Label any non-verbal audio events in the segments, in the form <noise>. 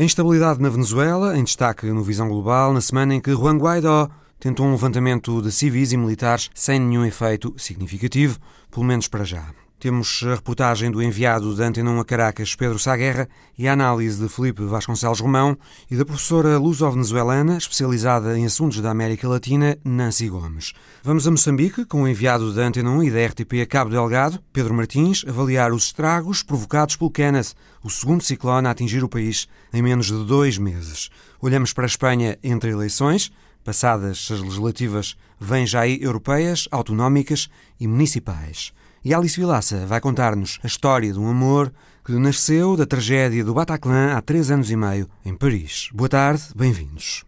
A instabilidade na Venezuela, em destaque no Visão Global, na semana em que Juan Guaidó tentou um levantamento de civis e militares sem nenhum efeito significativo, pelo menos para já. Temos a reportagem do enviado da Antena 1 a Caracas, Pedro Saguerra, e a análise de Felipe Vasconcelos Romão e da professora luso-venezuelana, especializada em assuntos da América Latina, Nancy Gomes. Vamos a Moçambique, com o enviado da Antena 1 e da RTP a Cabo Delgado, Pedro Martins, avaliar os estragos provocados pelo Kenneth, o segundo ciclone a atingir o país em menos de dois meses. Olhamos para a Espanha entre eleições, passadas as legislativas, vêm já aí europeias, autonómicas e municipais. E Alice Vilaça vai contar-nos a história de um amor que nasceu da tragédia do Bataclan há três anos e meio, em Paris. Boa tarde, bem-vindos.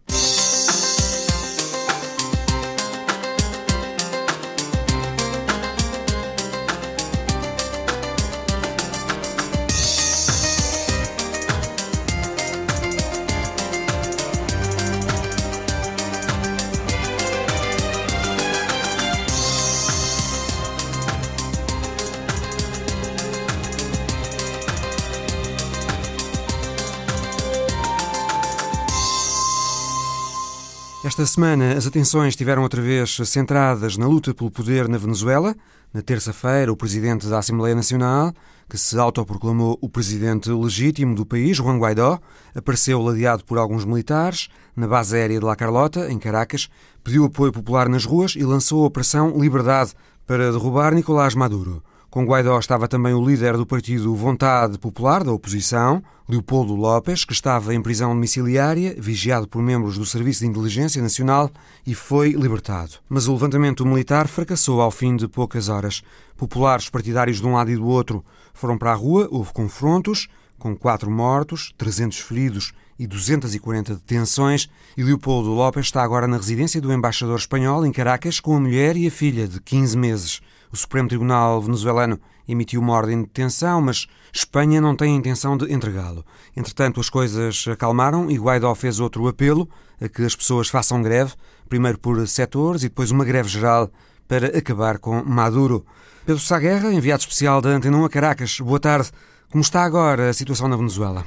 Esta semana as atenções estiveram outra vez centradas na luta pelo poder na Venezuela. Na terça-feira, o presidente da Assembleia Nacional, que se autoproclamou o presidente legítimo do país, Juan Guaidó, apareceu ladeado por alguns militares na base aérea de La Carlota, em Caracas, pediu apoio popular nas ruas e lançou a Operação Liberdade para derrubar Nicolás Maduro. Com Guaidó estava também o líder do partido Vontade Popular da oposição, Leopoldo López, que estava em prisão domiciliária, vigiado por membros do Serviço de Inteligência Nacional e foi libertado. Mas o levantamento militar fracassou ao fim de poucas horas. Populares partidários de um lado e do outro foram para a rua, houve confrontos, com quatro mortos, 300 feridos e 240 detenções, e Leopoldo López está agora na residência do embaixador espanhol em Caracas com a mulher e a filha de 15 meses. O Supremo Tribunal venezuelano emitiu uma ordem de detenção, mas Espanha não tem a intenção de entregá-lo. Entretanto, as coisas acalmaram e Guaidó fez outro apelo a que as pessoas façam greve, primeiro por setores e depois uma greve geral para acabar com Maduro. Pedro Saguerra, enviado especial da Antena 1 a Caracas. Boa tarde. Como está agora a situação na Venezuela?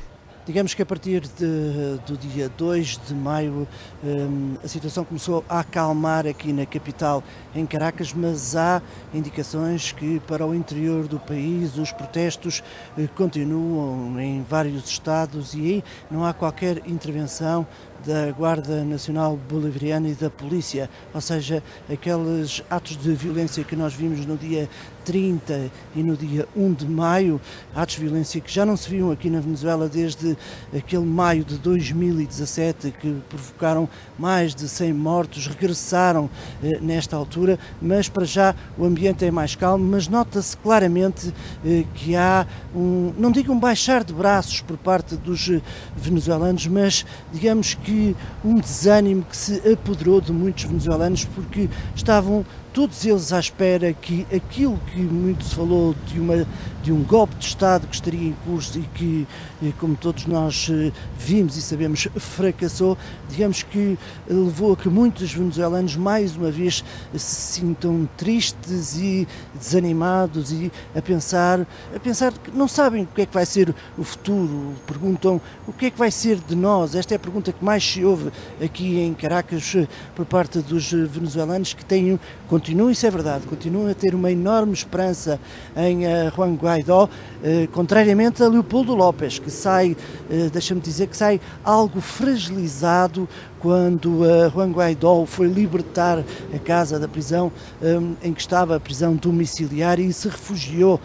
Digamos que a partir de, do dia 2 de maio um, a situação começou a acalmar aqui na capital, em Caracas, mas há indicações que para o interior do país os protestos eh, continuam em vários estados e aí não há qualquer intervenção da Guarda Nacional Bolivariana e da Polícia, ou seja, aqueles atos de violência que nós vimos no dia 30 e no dia 1 de maio, atos de violência que já não se viam aqui na Venezuela desde aquele maio de 2017, que provocaram mais de 100 mortos, regressaram eh, nesta altura, mas para já o ambiente é mais calmo, mas nota-se claramente eh, que há um, não digo um baixar de braços por parte dos eh, venezuelanos, mas digamos que um desânimo que se apoderou de muitos venezuelanos porque estavam todos eles à espera que aquilo que muito se falou de, uma, de um golpe de Estado que estaria em curso e que, eh, como todos nós eh, vimos e sabemos, fracassou, digamos que levou a que muitos venezuelanos mais uma vez se sintam tristes e desanimados e a pensar, a pensar que não sabem o que é que vai ser o futuro, perguntam o que é que vai ser de nós. Esta é a pergunta que mais se ouve aqui em Caracas eh, por parte dos venezuelanos que têm continuam, isso é verdade, continuam a ter uma enorme esperança em uh, Juan Guaidó, uh, contrariamente a Leopoldo López, que sai, uh, deixa-me dizer, que sai algo fragilizado quando uh, Juan Guaidó foi libertar a casa da prisão um, em que estava a prisão domiciliar e se refugiou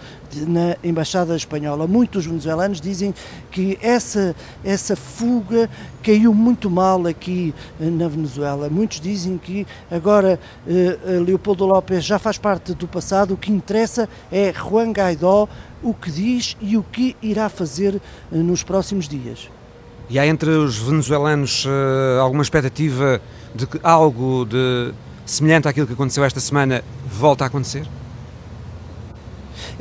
na Embaixada Espanhola. Muitos venezuelanos dizem que essa, essa fuga caiu muito mal aqui uh, na Venezuela. Muitos dizem que agora uh, Leopoldo López já faz parte do passado, o que interessa é Juan Guaidó, o que diz e o que irá fazer nos próximos dias. E há entre os venezuelanos uh, alguma expectativa de que algo de semelhante àquilo que aconteceu esta semana volta a acontecer?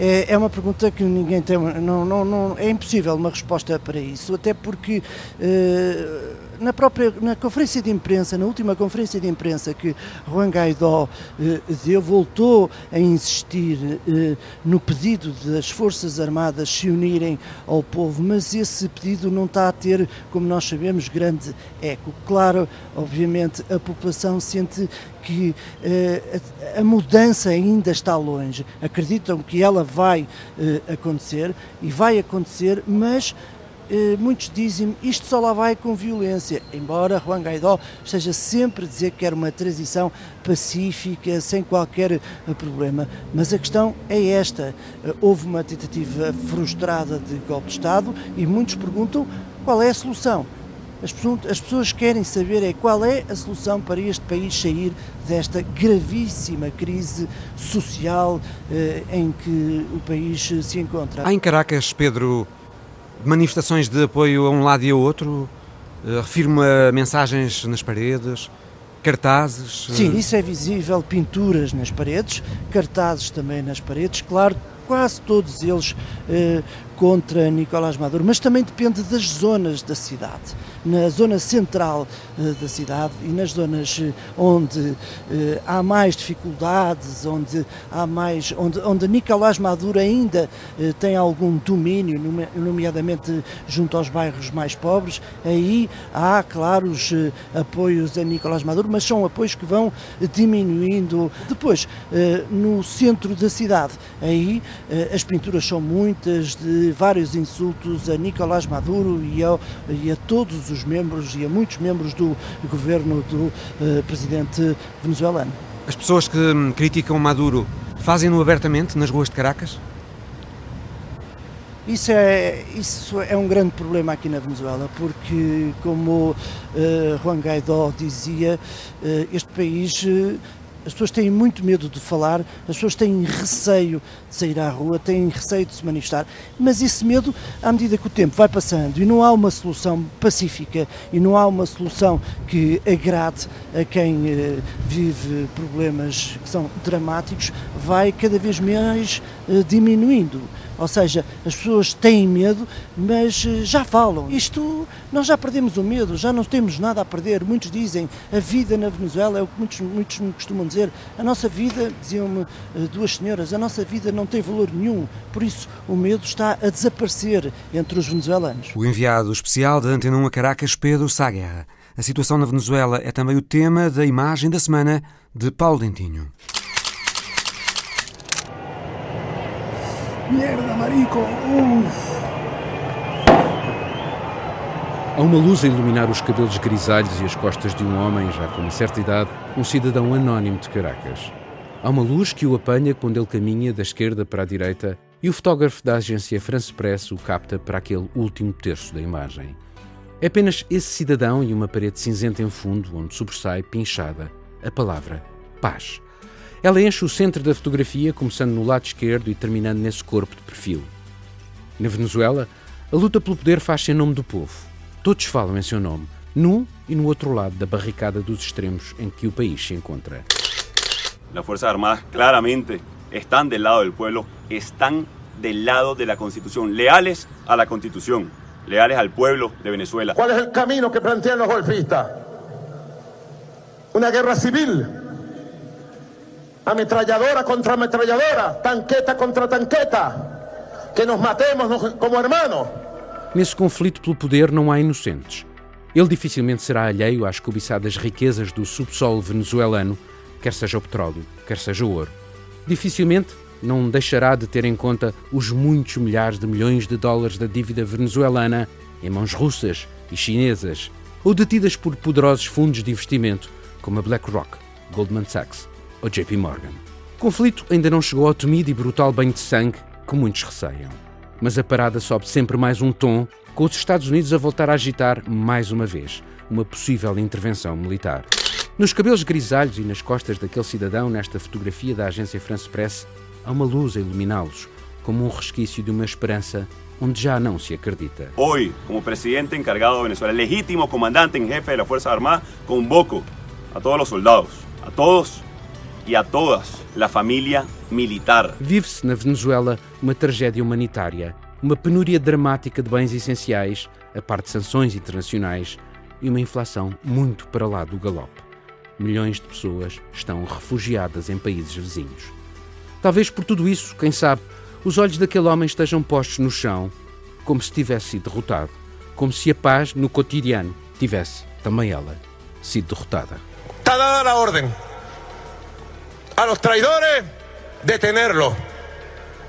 é, é uma pergunta que ninguém tem, não, não, não, é impossível uma resposta para isso, até porque uh, na própria na conferência de imprensa, na última conferência de imprensa que Juan Guaidó uh, deu, voltou a insistir uh, no pedido das Forças Armadas se unirem ao povo, mas esse pedido não está a ter, como nós sabemos, grande eco. Claro, obviamente, a população sente que uh, a, a, mudança ainda está longe. Acreditam que ela vai uh, acontecer e vai acontecer, mas muitos dizem isto só lá vai com violência, embora Juan Guaidó esteja sempre a dizer que quer uma transição pacífica, sem qualquer problema. Mas a questão é esta: houve uma tentativa frustrada de golpe de Estado e muitos perguntam qual é a solução. As pessoas, as pessoas querem saber é qual é a solução para este país sair desta gravíssima crise social eh, em que o país se encontra. Em Caracas, Pedro, manifestações de apoio a um lado e ao outro? Uh, refiro-me a mensagens nas paredes, cartazes? Sim, isso é visível, pinturas nas paredes, cartazes também nas paredes, claro, quase todos eles eh, contra Nicolás Maduro, mas também depende das zonas da cidade. Na zona central eh, da cidade e nas zonas eh, onde eh, há mais dificuldades, onde há mais, onde, onde Nicolás Maduro ainda tem algum domínio, nomeadamente junto aos bairros mais pobres, aí há, claro, os apoios a Nicolás Maduro, mas são apoios que vão diminuindo. Depois, no centro da cidade, aí as pinturas são muitas de vários insultos a Nicolás Maduro e a, e a todos os membros e a muitos membros do governo do uh, presidente venezuelano. As pessoas que hum, criticam Maduro fazem-no abertamente nas ruas de Caracas? Isso é, isso é um grande problema aqui na Venezuela, porque, como uh, Juan Guaidó dizia, uh, este país uh, as pessoas têm muito medo de falar, as pessoas têm receio de sair à rua, têm receio de se manifestar, mas esse medo, à medida que o tempo vai passando e não há uma solução pacífica e não há uma solução que agrade a quem eh, vive problemas que são dramáticos, vai cada vez mais eh, diminuindo. Ou seja, as pessoas têm medo, mas eh, já falam. Isto, nós já perdemos o medo, já não temos nada a perder. Muitos dizem a vida na Venezuela é o que muitos, muitos me costumam dizer. A nossa vida, diziam-me eh, duas senhoras, a nossa vida não tem valor nenhum. Por isso, o medo está a desaparecer entre os venezuelanos. O enviado especial da Antena 1 a Caracas, Pedro Saguerra. A situação na Venezuela é também o tema da imagem da semana de Paulo Dentinho. Mierda, marico. Uf. Há uma luz a iluminar os cabelos grisalhos e as costas de um homem, já com uma certa idade, um cidadão anónimo de Caracas. Há uma luz que o apanha quando ele caminha da esquerda para a direita e o fotógrafo da agência France Press o capta para aquele último terço da imagem. É apenas esse cidadão e uma parede cinzenta em fundo onde sobressai, pinchada, a palavra paz. Ela enche o centro da fotografia, começando no lado esquerdo e terminando nesse corpo de perfil. Na Venezuela, a luta pelo poder faz-se em nome do povo. Todos falam em seu nome, num e no outro lado da barricada dos extremos em que o país se encontra. As Forças Armadas claramente estão do lado do povo, estão do lado da Constituição, leales à Constituição, leales ao povo de Venezuela. Qual é o caminho que planteam os golpistas? Uma guerra civil ametralladora contra ametralladora, tanqueta contra tanqueta, que nos matemos como hermanos. Nesse conflito pelo poder não há inocentes. Ele dificilmente será alheio às cobiçadas riquezas do subsolo venezuelano, quer seja o petróleo, quer seja o ouro. Dificilmente não deixará de ter em conta os muitos milhares de milhões de dólares da dívida venezuelana em mãos russas e chinesas, ou detidas por poderosos fundos de investimento como a BlackRock, Goldman Sachs ou JP Morgan. O conflito ainda não chegou ao temido e brutal banho de sangue que muitos receiam. Mas a parada sobe sempre mais um tom, com os Estados Unidos a voltar a agitar mais uma vez uma possível intervenção militar. Nos cabelos grisalhos e nas costas daquele cidadão, nesta fotografia da agência France Press, há uma luz a iluminá-los, como um resquício de uma esperança onde já não se acredita. Hoje, como presidente encargado de Venezuela, legítimo comandante em jefe das Forças Armadas, convoco a todos os soldados, a todos y a todas la familia militar. Vive-se na Venezuela uma tragédia humanitária, uma penúria dramática de bens essenciais, a par de sanções internacionais e uma inflação muito para lá do galope. Milhões de pessoas estão refugiadas em países vizinhos. Talvez por tudo isso, quem sabe, os olhos daquele homem estejam postos no chão, como se tivesse sido derrotado, como se a paz no cotidiano tivesse, também ela, sido derrotada. Está dada a ordem a los traidores detenerlos,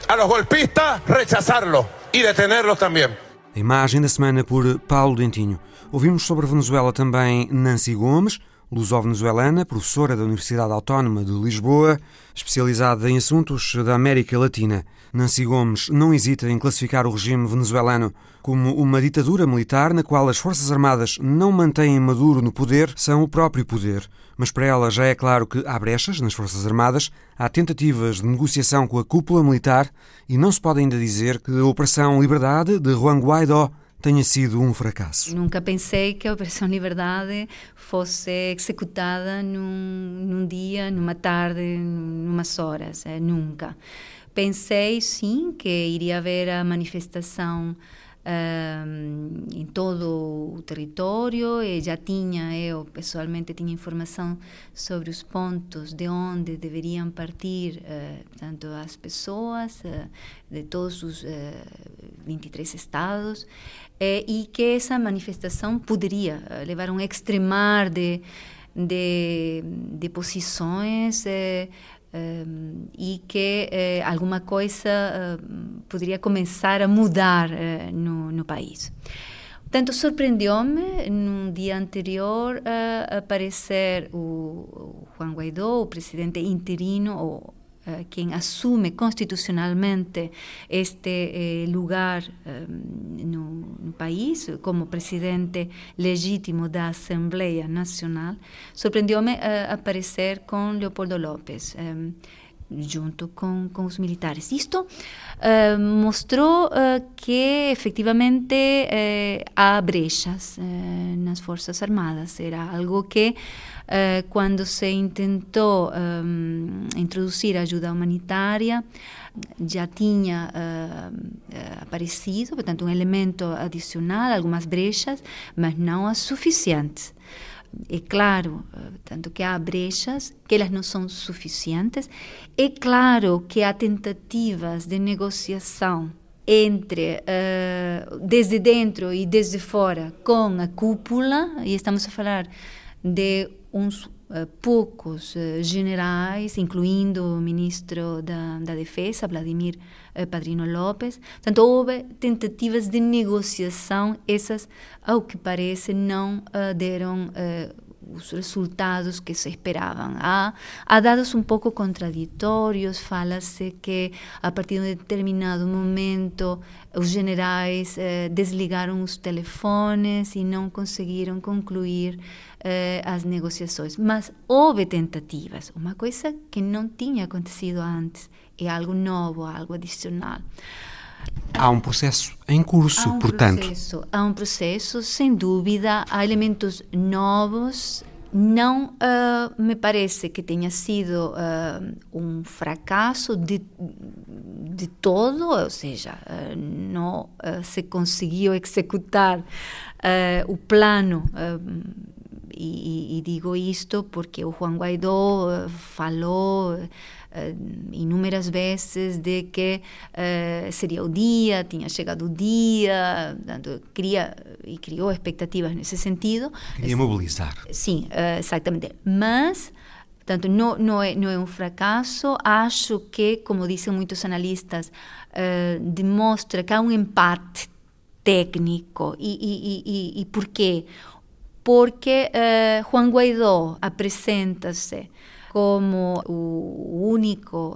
a los golpistas rechazarlos y detenerlos también. A imagem da semana por Paulo Dentinho. Ouvimos sobre a Venezuela também Nancy Gomes, luso-venezuelana, professora da Universidade Autónoma de Lisboa, especializada em assuntos da América Latina. Nancy Gomes não hesita em classificar o regime venezuelano como uma ditadura militar na qual as Forças Armadas não mantêm Maduro no poder, são o próprio poder. Mas para ela já é claro que há brechas nas Forças Armadas, há tentativas de negociação com a cúpula militar e não se pode ainda dizer que a Operação Liberdade de Juan Guaidó tenha sido um fracasso. Nunca pensei que a Operação Liberdade fosse executada num, num dia, numa tarde, numas horas. É, nunca. Pensei, sim, que iria haver a manifestação um, em todo o território e já tinha, eu pessoalmente tinha informação sobre os pontos de onde deveriam partir uh, tanto as pessoas uh, de todos os uh, 23 estados e que essa manifestação poderia levar a um extremar de, de, de posições um, e que uh, alguma coisa uh, poderia começar a mudar uh, no, no, país. Portanto, surpreendeu-me no dia anterior aparecer o, o Juan Guaidó, o presidente interino, ou eh, quien asume constitucionalmente este eh, lugar eh, no, no, país como presidente legítimo da Assembleia Nacional, surpreendeu-me aparecer com Leopoldo López. junto com, com, os militares. Isto uh, mostrou que efectivamente uh, há brechas nas Forças Armadas. Era algo que eh, quando se tentou um, introduzir ajuda humanitária, já tinha uh, aparecido, portanto, um elemento adicional, algumas brechas, mas não as suficientes. É claro, tanto que há brechas, que elas não são suficientes. É claro que há tentativas de negociação entre uh, desde dentro e desde fora com a cúpula, e estamos a falar de uns uh, poucos uh, generais, incluindo o ministro da, da Defesa, Vladimir uh, Padrino López. Portanto, houve tentativas de negociação, essas, ao que parece, não deram os resultados que se esperavam. Há, há dados um pouco contraditórios, fala-se que a partir de um determinado momento os generais eh, os telefones e não conseguiram concluir eh, as negociações. Mas houve tentativas, uma coisa que não tinha acontecido antes, é algo novo, algo adicional. Há um processo em curso, há um portanto. Processo, há um processo, sem dúvida, há elementos novos. Não uh, me parece que tenha sido uh, um fracasso de, de todo, ou seja, uh, não se conseguiu executar o plano e, digo isto porque o Juan Guaidó falou uh, inúmeras vezes de que uh, seria o dia, tinha chegado o dia, portanto, queria e criou expectativas nesse sentido. Queria mobilizar. Sim, exatamente. Mas Portanto, não, não, é, não é um fracasso. Acho que, como dizem muitos analistas, uh, demonstra que há um empate técnico. E, e, e, e por quê? Porque uh, Juan Guaidó apresenta-se como o único,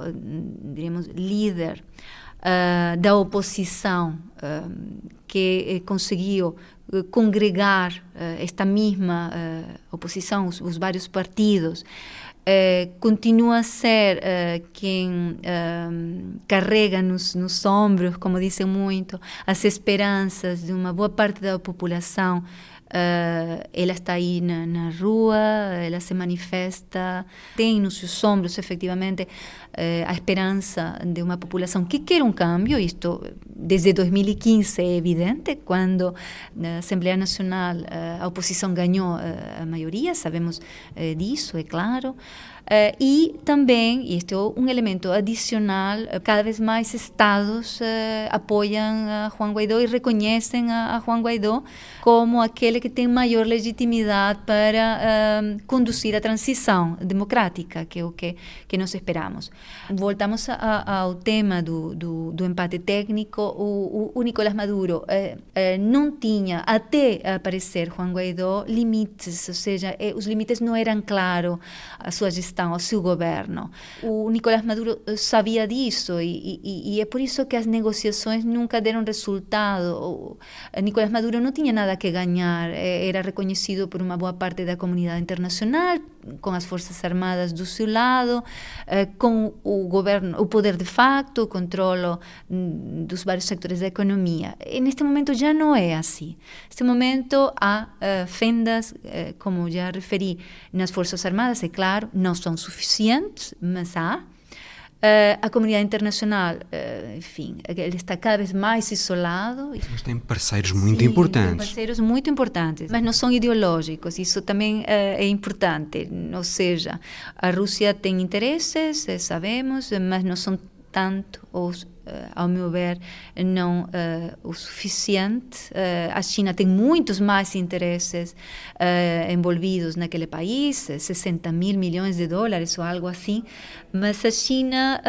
diremos, líder uh, da oposição uh, que eh, conseguiu congregar esta mesma oposição, os, os, vários partidos, continua a ser quem carrega nos, nos ombros, como dizem muito, as esperanças de uma boa parte da população Uh, ela está aí na, na, rua, ela se manifesta, tem nos seus ombros, efetivamente, uh, a esperança de uma população que quer um cambio. Isto, desde 2015, é evidente, quando na Assembleia Nacional uh, a oposição ganhou a maioria, sabemos disso, é claro. Uh, e também, este é um elemento adicional, uh, cada vez mais estados uh, apoiam a Juan Guaidó e reconhecem a, a, Juan Guaidó como aquele que tem maior legitimidade para conduzir a transição democrática, que é o que, que nós esperamos. Voltamos a, ao tema do, do, do, empate técnico. O, o, o Nicolás Maduro não tinha, até aparecer Juan Guaidó, limites, ou seja, os limites não eram claros, a sua gestão gestão, ao seu governo. O Nicolás Maduro eh, sabia disso e, e, e, é por isso que as negociações nunca deram resultado. O Nicolás Maduro não tinha nada que ganhar, eh, era reconhecido por uma boa parte da comunidade internacional, com as forças armadas do seu lado, eh, com o governo, o poder de facto, o controle mm, dos vários setores da economia. E neste momento já não é assim. Neste momento há fendas, como já referi, nas forças armadas, é claro, não são suficientes, mas há. Uh, a comunidade internacional, uh, enfim, ele está cada vez mais isolado. Mas tem parceiros muito Sim, importantes. Tem parceiros muito importantes, mas não são ideológicos. Isso também uh, é importante. Ou seja, a Rússia tem interesses, sabemos, mas não são tanto os ao meu ver, não uh, o suficiente. Uh, a China tem muitos mais interesses envolvidos naquele país, 60 mil milhões de dólares ou algo assim, mas a China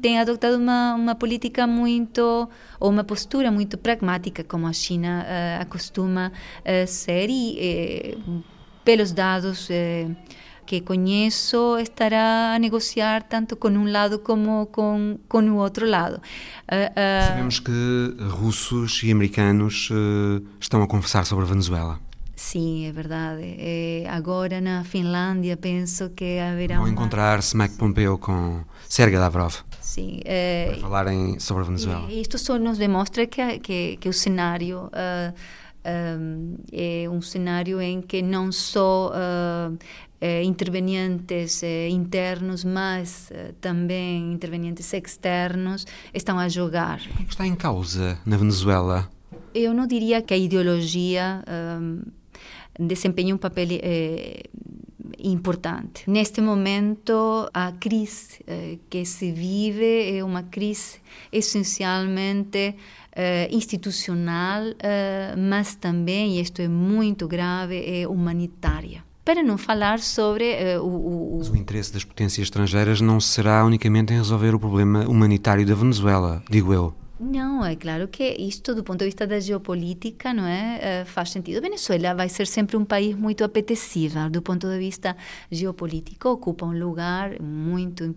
tem adotado uma, uma política muito, ou uma postura muito pragmática, como a China acostuma ser, e pelos dados que conheço estará a negociar tanto com um lado como com, com o outro lado. Uh, uh, Sabemos que russos e americanos uh, estão a conversar sobre a Venezuela. Sim, é verdade. É, agora na Finlândia penso que haverá. Vão uma... encontrar-se Mike Pompeo com Sergei Lavrov. Sim. É, para falarem sobre a Venezuela. E isto só nos demonstra que, que, que o cenário. Uh, um, é um cenário em que não só uh, eh, intervenientes eh, internos, mas eh, também intervenientes externos estão a jogar. O que está em causa na Venezuela? Eu não diria que a ideologia um, desempenha um papel eh, importante. Neste momento, a crise eh, que se vive é uma crise essencialmente Uh, institucional, mas também, e isto é muito grave, é humanitária para não falar sobre uh, o, o, Mas o interesse das potências estrangeiras não será unicamente em resolver o problema humanitário da Venezuela, digo eu. Não, é claro que isto, do ponto de vista da geopolítica, não é, faz sentido. Venezuela vai ser sempre um país muito apetecível, do ponto de vista geopolítico, ocupa um lugar muito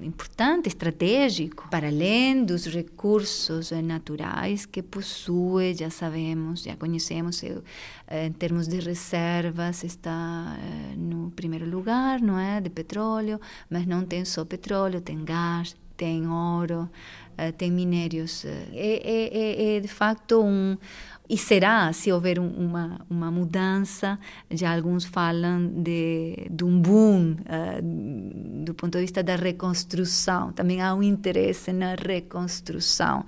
importante, estratégico, para além dos recursos naturais que possui, já sabemos, já conhecemos, eh, em termos de reservas, está eh, no primeiro lugar, não é, de petróleo, mas não tem só petróleo, tem gás, tem ouro, uh, tem minérios. Uh, é, é, é, de facto um, e será, se houver um, uma, uma mudança, já alguns falam de, de um boom uh, do ponto de vista da reconstrução. Também há um interesse na reconstrução.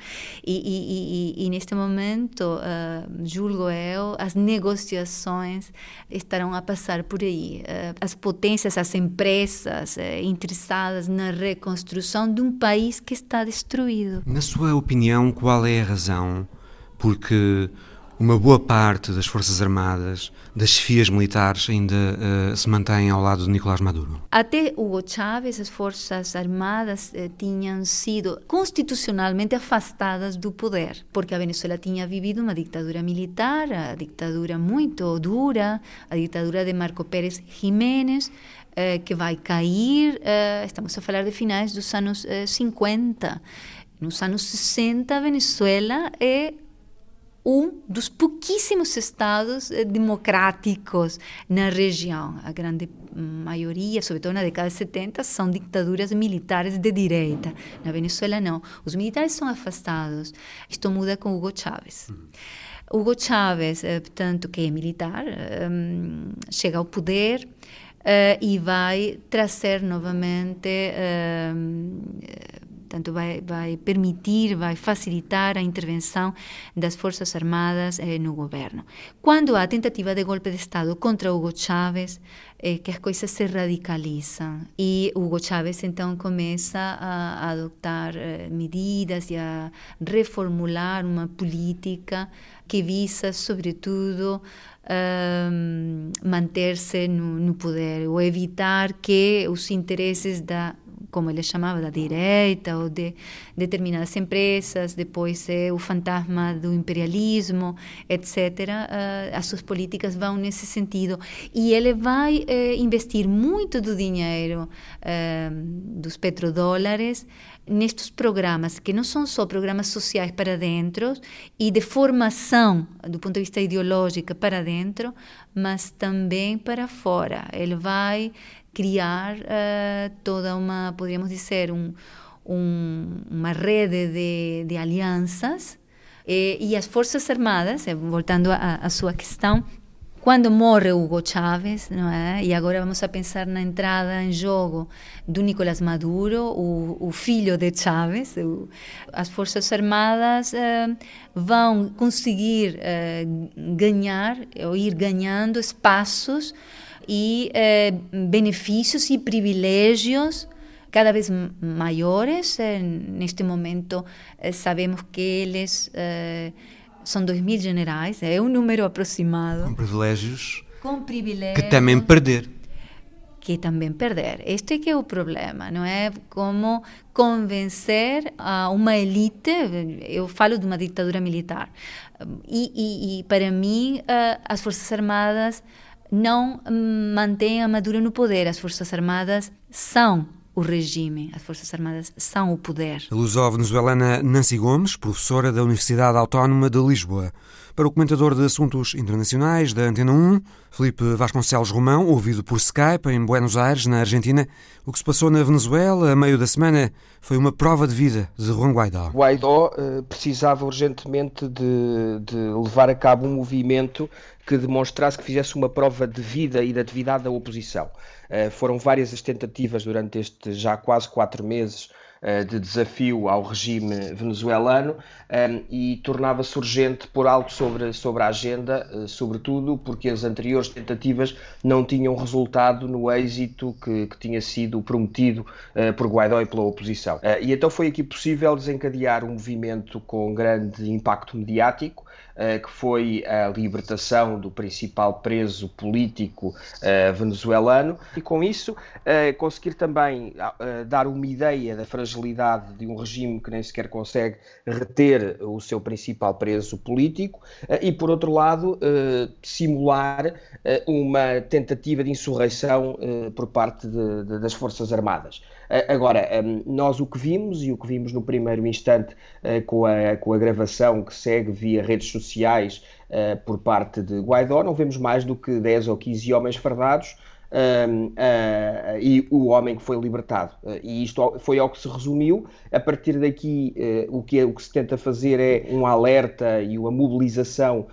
E, e, e, e neste momento, uh, julgo eu, as negociações estarão a passar por aí. Uh, as potências, as empresas interessadas na reconstrução de um país que está destruído. Na sua opinião, qual é a razão? Porque uma boa parte das Forças Armadas, das chefias militares, ainda uh, se mantém ao lado de Nicolás Maduro. Até Hugo Chávez, as Forças Armadas eh, tinham sido constitucionalmente afastadas do poder, porque a Venezuela tinha vivido uma ditadura militar, a ditadura muito dura, a ditadura de Marco Pérez Jiménez, eh, que vai cair, eh, estamos a falar de finais dos anos 50. Nos anos 60, a Venezuela é um dos pouquíssimos estados eh, democráticos na região. A grande maioria, sobretudo na década de 70, são ditaduras militares de direita. Na Venezuela, não. Os militares são afastados. Isto muda com Hugo Chávez. Hugo Chávez, portanto, que é militar, chega ao poder e vai trazer novamente Portanto, vai, vai permitir, vai facilitar a intervenção das Forças Armadas eh, no governo. Quando há tentativa de golpe de Estado contra Hugo Chávez, é que as coisas se radicalizam e Hugo Chávez então começa a, a adotar eh, medidas e a reformular uma política que visa, sobretudo, um, manter-se no, no poder ou evitar que os interesses da como ele chamava, da direita ou de determinadas empresas, depois é o fantasma do imperialismo, etc. Uh, as suas políticas vão nesse sentido. E ele vai uh, investir muito do dinheiro uh, dos petrodólares nestes programas, que não são só programas sociais para dentro e de formação do ponto de vista ideológico para dentro, mas também para fora. Ele vai criar uh, toda uma, poderíamos dizer, um, um, uma rede de, de alianças. E, e, as Forças Armadas, eh, voltando à sua questão, quando morre Hugo Chávez, não é? e agora vamos a pensar na entrada em jogo do Nicolás Maduro, o, o filho de Chávez, o, as Forças Armadas vão conseguir ganhar, ou ir ganhando espaços e eh, benefícios e privilégios cada vez maiores. Eh, neste momento, eh, sabemos que eles eh, são 2 mil generais, é um número aproximado. Com privilégios. Com privilégios. Que temem perder. Que também perder. Este é que é o problema, não é? Como convencer a uma elite, eu falo de uma ditadura militar, e, e, e para mim as Forças Armadas não mantém a Maduro no poder. As Forças Armadas são o regime, as Forças Armadas são o poder. A luso-venezuelana Nancy Gomes, professora da Universidade Autónoma de Lisboa. Para o comentador de assuntos internacionais da Antena 1, Felipe Vasconcelos Romão, ouvido por Skype em Buenos Aires, na Argentina, o que se passou na Venezuela a meio da semana foi uma prova de vida de Juan Guaidó. Guaidó uh, precisava urgentemente de, de levar a cabo um movimento que demonstrasse que fizesse uma prova de vida e de atividade da oposição. Uh, foram várias as tentativas durante estes já quase quatro meses uh, de desafio ao regime venezuelano um, eh, e tornava-se urgente por algo sobre, sobre a agenda, uh, sobretudo porque as anteriores tentativas não tinham resultado no êxito que, que tinha sido prometido por Guaidó e pela oposição. e então foi aqui possível desencadear um movimento com grande impacto mediático, eh, que foi a libertação do principal preso político eh, venezuelano, e com isso eh, conseguir também dar uma ideia da fragilidade de um regime que nem sequer consegue reter o seu principal preso político, e por outro lado, simular uma tentativa de insurreição por parte de, de, das Forças Armadas. Agora, nós o que vimos, e o que vimos no primeiro instante com a, com a gravação que segue via redes sociais, sociais uh, por parte de Guaidó, não vemos mais do que 10 ou 15 homens fardados uh, uh, e o homem que foi libertado. e isto foi ao que se resumiu. A partir daqui, o, que é, o que se tenta fazer é um alerta e uma mobilização,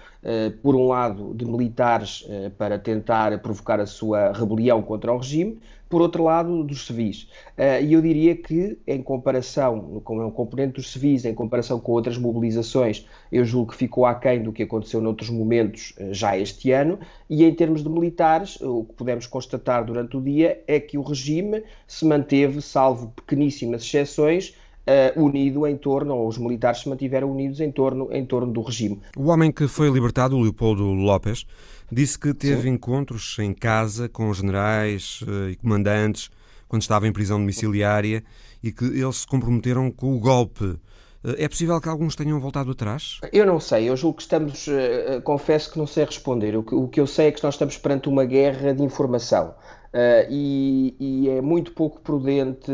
por um lado, de militares para tentar provocar a sua rebelião contra o regime, por outro lado, dos civis. Uh, e eu diria que, em comparação, com o componente dos civis, em comparação com outras mobilizações, eu julgo que ficou aquém do que aconteceu noutros momentos uh, já este ano. E em termos de militares, o que pudemos constatar durante o dia é que o regime se manteve, salvo pequeníssimas exceções, Uh, unido em torno, ou os militares se mantiveram unidos em torno, em torno do regime. O homem que foi libertado, Leopoldo López, disse que teve Sim. encontros em casa com generais uh, e comandantes quando estava em prisão domiciliária e que eles se comprometeram com o golpe. Uh, é possível que alguns tenham voltado atrás? Eu não sei, eu julgo que estamos, confesso que não sei responder. O que, o que eu sei é que nós estamos perante uma guerra de informação. Uh, e, e, é muito pouco prudente,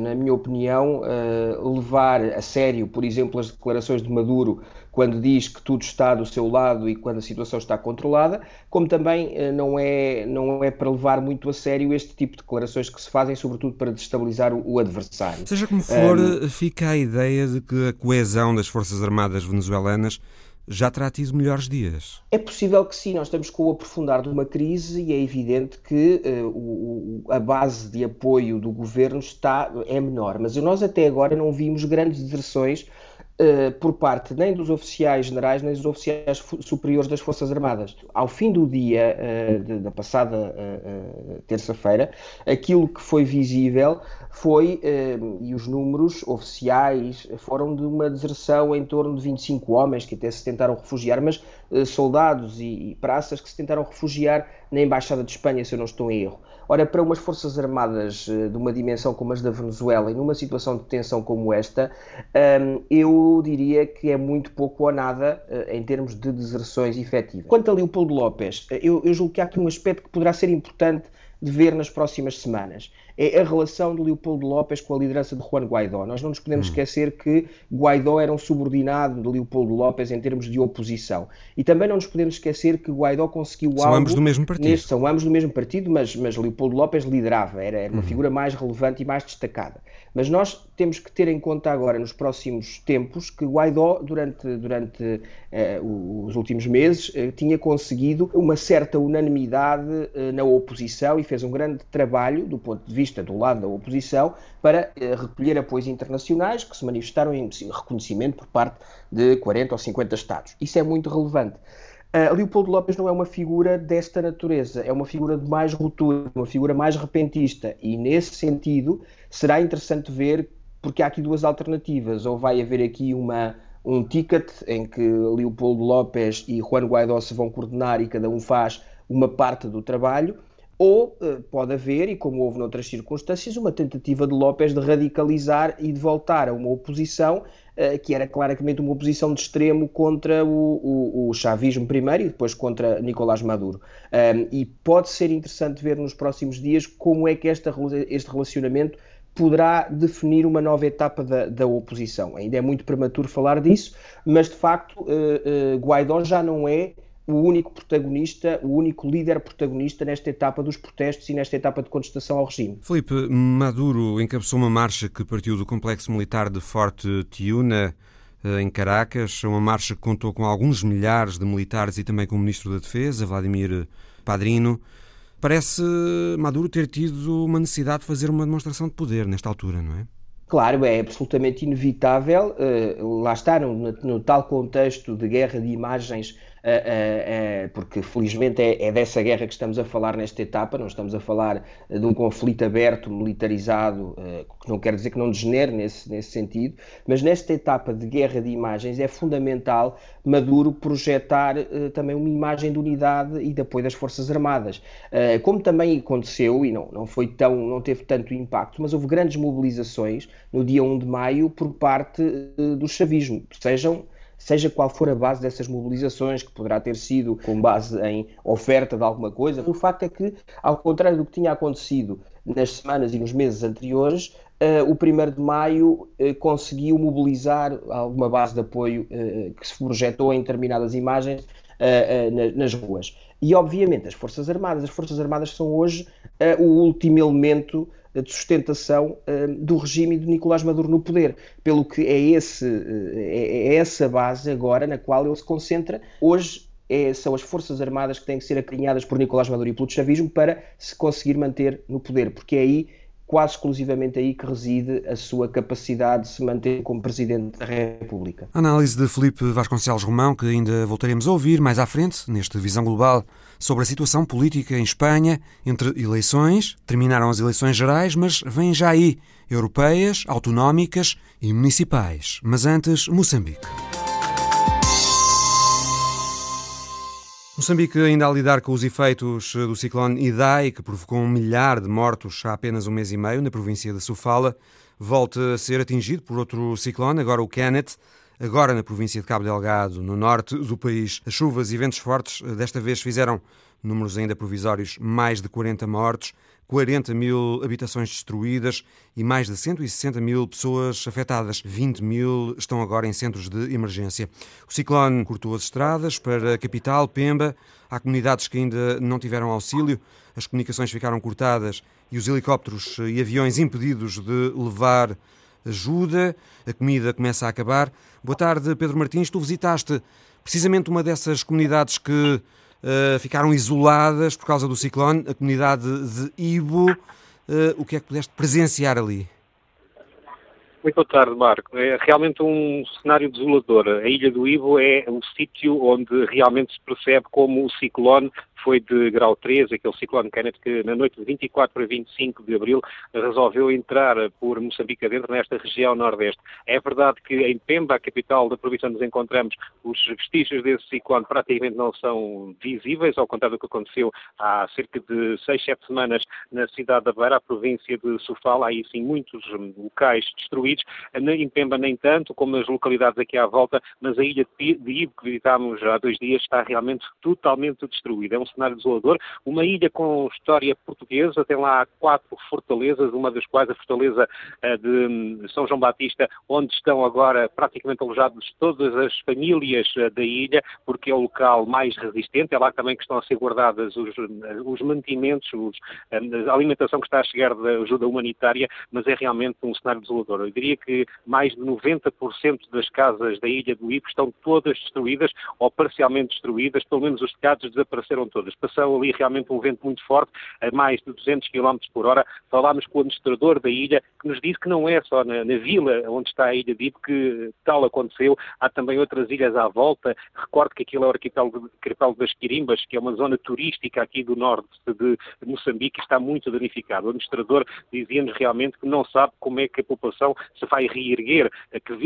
na minha opinião, uh, levar a sério, por exemplo, as declarações de Maduro quando diz que tudo está do seu lado e quando a situação está controlada, como também não é, não é para levar muito a sério este tipo de declarações que se fazem, sobretudo para destabilizar o, adversário. Seja como for, um, fica a ideia de que a coesão das Forças Armadas venezuelanas já terá tido melhores dias. É possível que sim, nós estamos com o aprofundar de uma crise e é evidente que uh, o, a base de apoio do governo está, é menor, mas nós até agora não vimos grandes deserções Uh, por parte nem dos oficiais generais nem dos oficiais superiores das Forças Armadas. Ao fim do dia uh, de, da passada uh, terça-feira, aquilo que foi visível foi, e os números oficiais foram de uma deserção em torno de 25 homens que até se tentaram refugiar, mas soldados e, e praças que se tentaram refugiar na Embaixada de Espanha, se eu não estou em erro. Ora, para umas Forças Armadas eh, de uma dimensão como as da Venezuela e numa situação de tensão como esta, ehm, eu diria que é muito pouco ou nada eh, em termos de deserções efetivas. Quanto a Leopoldo López, eh, eu, eu julgo que há aqui um aspecto que poderá ser importante de ver nas próximas semanas é a relação de Leopoldo López com a liderança de Juan Guaidó. Nós não nos podemos hum. esquecer que Guaidó era um subordinado de Leopoldo López em termos de oposição. E também não nos podemos esquecer que Guaidó conseguiu são algo... São ambos do mesmo partido. Neste, são ambos do mesmo partido, mas, mas Leopoldo López liderava, era, era uma hum. figura mais relevante e mais destacada. Mas nós temos que ter em conta agora, nos próximos tempos, que Guaidó, durante, durante eh, os últimos meses, eh, tinha conseguido uma certa unanimidade eh, na oposição e fez um grande trabalho, do ponto de vista do lado da oposição, para recolher apoios internacionais que se manifestaram em reconhecimento por parte de 40 ou 50 Estados. Isso é muito relevante. Uh, Leopoldo López não é uma figura desta natureza, é uma figura de mais ruptura, uma figura mais repentista, e nesse sentido será interessante ver porque há aqui duas alternativas. Ou vai haver aqui uma, um ticket em que Leopoldo López e Juan Guaidó se vão coordenar e cada um faz uma parte do trabalho, ou uh, pode haver, e como houve noutras circunstâncias, uma tentativa de López de radicalizar e de voltar a uma oposição uh, que era claramente uma oposição de extremo contra o, o, o chavismo primeiro e depois contra Nicolás Maduro. Um, e pode ser interessante ver nos próximos dias como é que esta, este relacionamento poderá definir uma nova etapa da, da, oposição. Ainda é muito prematuro falar disso, mas de facto uh, uh, Guaidó já não é o único protagonista, o único líder protagonista nesta etapa dos protestos e nesta etapa de contestação ao regime. Felipe, Maduro encabeçou uma marcha que partiu do complexo militar de Forte Tiuna, eh, em Caracas, uma marcha que contou com alguns milhares de militares e também com o Ministro da Defesa, Vladimir Padrino. Parece Maduro ter tido uma necessidade de fazer uma demonstração de poder nesta altura, não é? Claro, é absolutamente inevitável. Uh, lá está, no, no, tal contexto de guerra de imagens uh, uh, porque felizmente é, é, dessa guerra que estamos a falar nesta etapa, não estamos a falar de um conflito aberto, militarizado, que não quer dizer que não degenere nesse, nesse sentido, mas nesta etapa de guerra de imagens é fundamental Maduro projetar também uma imagem de unidade e de apoio das Forças Armadas. como também aconteceu, e não, não foi tão, não teve tanto impacto, mas houve grandes mobilizações no dia 1 de maio por parte do chavismo, sejam seja qual for a base dessas mobilizações, que poderá ter sido com base em oferta de alguma coisa, o facto é que, ao contrário do que tinha acontecido nas semanas e nos meses anteriores, uh, o 1 de maio uh, conseguiu mobilizar alguma base de apoio uh, que se projetou em determinadas imagens nas ruas. E, obviamente, as Forças Armadas. As Forças Armadas são hoje o último elemento de sustentação uh, do regime de Nicolás Maduro no poder, pelo que é, esse, uh, é, é, essa base agora na qual ele se concentra. Hoje é, são as Forças Armadas que têm que ser acarinhadas por Nicolás Maduro e pelo chavismo para se conseguir manter no poder, porque é aí quase exclusivamente aí que reside a sua capacidade de se manter como Presidente da República. Análise de Felipe Vasconcelos Romão, que ainda voltaremos a ouvir mais à frente, neste Visão Global, sobre a situação política em Espanha entre eleições. Terminaram as eleições gerais, mas vêm já aí europeias, autonómicas e municipais. Mas antes, Moçambique. Moçambique ainda a lidar com os efeitos do ciclone Idai, que provocou um milhar de mortos há apenas um mês e meio na província de Sofala, volta a ser atingido por outro ciclone, agora o Kenneth, agora na província de Cabo Delgado, no norte do país. As chuvas e ventos fortes desta vez fizeram números ainda provisórios, mais de 40 mortos, 40 mil habitações destruídas e mais de 160 mil pessoas afetadas. 20 mil estão agora em centros de emergência. O ciclone cortou as estradas para a capital, Pemba. Há comunidades que ainda não tiveram auxílio, as comunicações ficaram cortadas e os helicópteros e aviões impedidos de levar ajuda, a comida começa a acabar. Boa tarde, Pedro Martins. Tu visitaste precisamente uma dessas comunidades que uh, ficaram isoladas por causa do ciclone, a comunidade de Ibo. Uh, o que é que pudeste presenciar ali? Muito boa tarde, Marco. É realmente um cenário desolador. A Ilha do Ivo é o sítio onde realmente se percebe como o ciclone foi de grau 3, aquele ciclone Kenneth que na noite de 24 para 25 de abril resolveu entrar por Moçambique adentro nesta região nordeste. É verdade que em Pemba, a capital da província onde nos encontramos, os vestígios desse ciclone praticamente não são visíveis, ao contrário do que aconteceu há cerca de 6, 7 semanas na cidade da Beira, a província de Sofala, aí sim muitos locais destruídos, em Pemba nem tanto, como nas localidades aqui à volta, mas a ilha de Ibo, que visitámos há dois dias, está realmente totalmente destruída. É um cenário desolador. Uma ilha com história portuguesa, tem lá quatro fortalezas, uma das quais a fortaleza eh, de hum, São João Batista, onde estão agora praticamente alojados todas as famílias eh, da ilha, porque é o local mais resistente. É lá também que estão a ser guardadas os, eh, os mantimentos, os, a alimentação que está a chegar da ajuda humanitária, mas é realmente um cenário desolador. Eu diria que mais de 90% das casas da ilha do Ipo estão todas destruídas ou parcialmente destruídas, pelo menos os telhados desapareceram todos todas. Passou ali realmente um vento muito forte, a mais de 200 km por hora. Falámos com o administrador da ilha, que nos disse que não é só na, na vila onde está a ilha de que tal aconteceu, há também outras ilhas à volta. Recordo que aquilo é o arquipélago, arquipélago das Quirimbas, que é uma zona turística aqui do norte de Moçambique, está muito danificado. O administrador dizia-nos realmente que não sabe como é que a população se vai reerguer,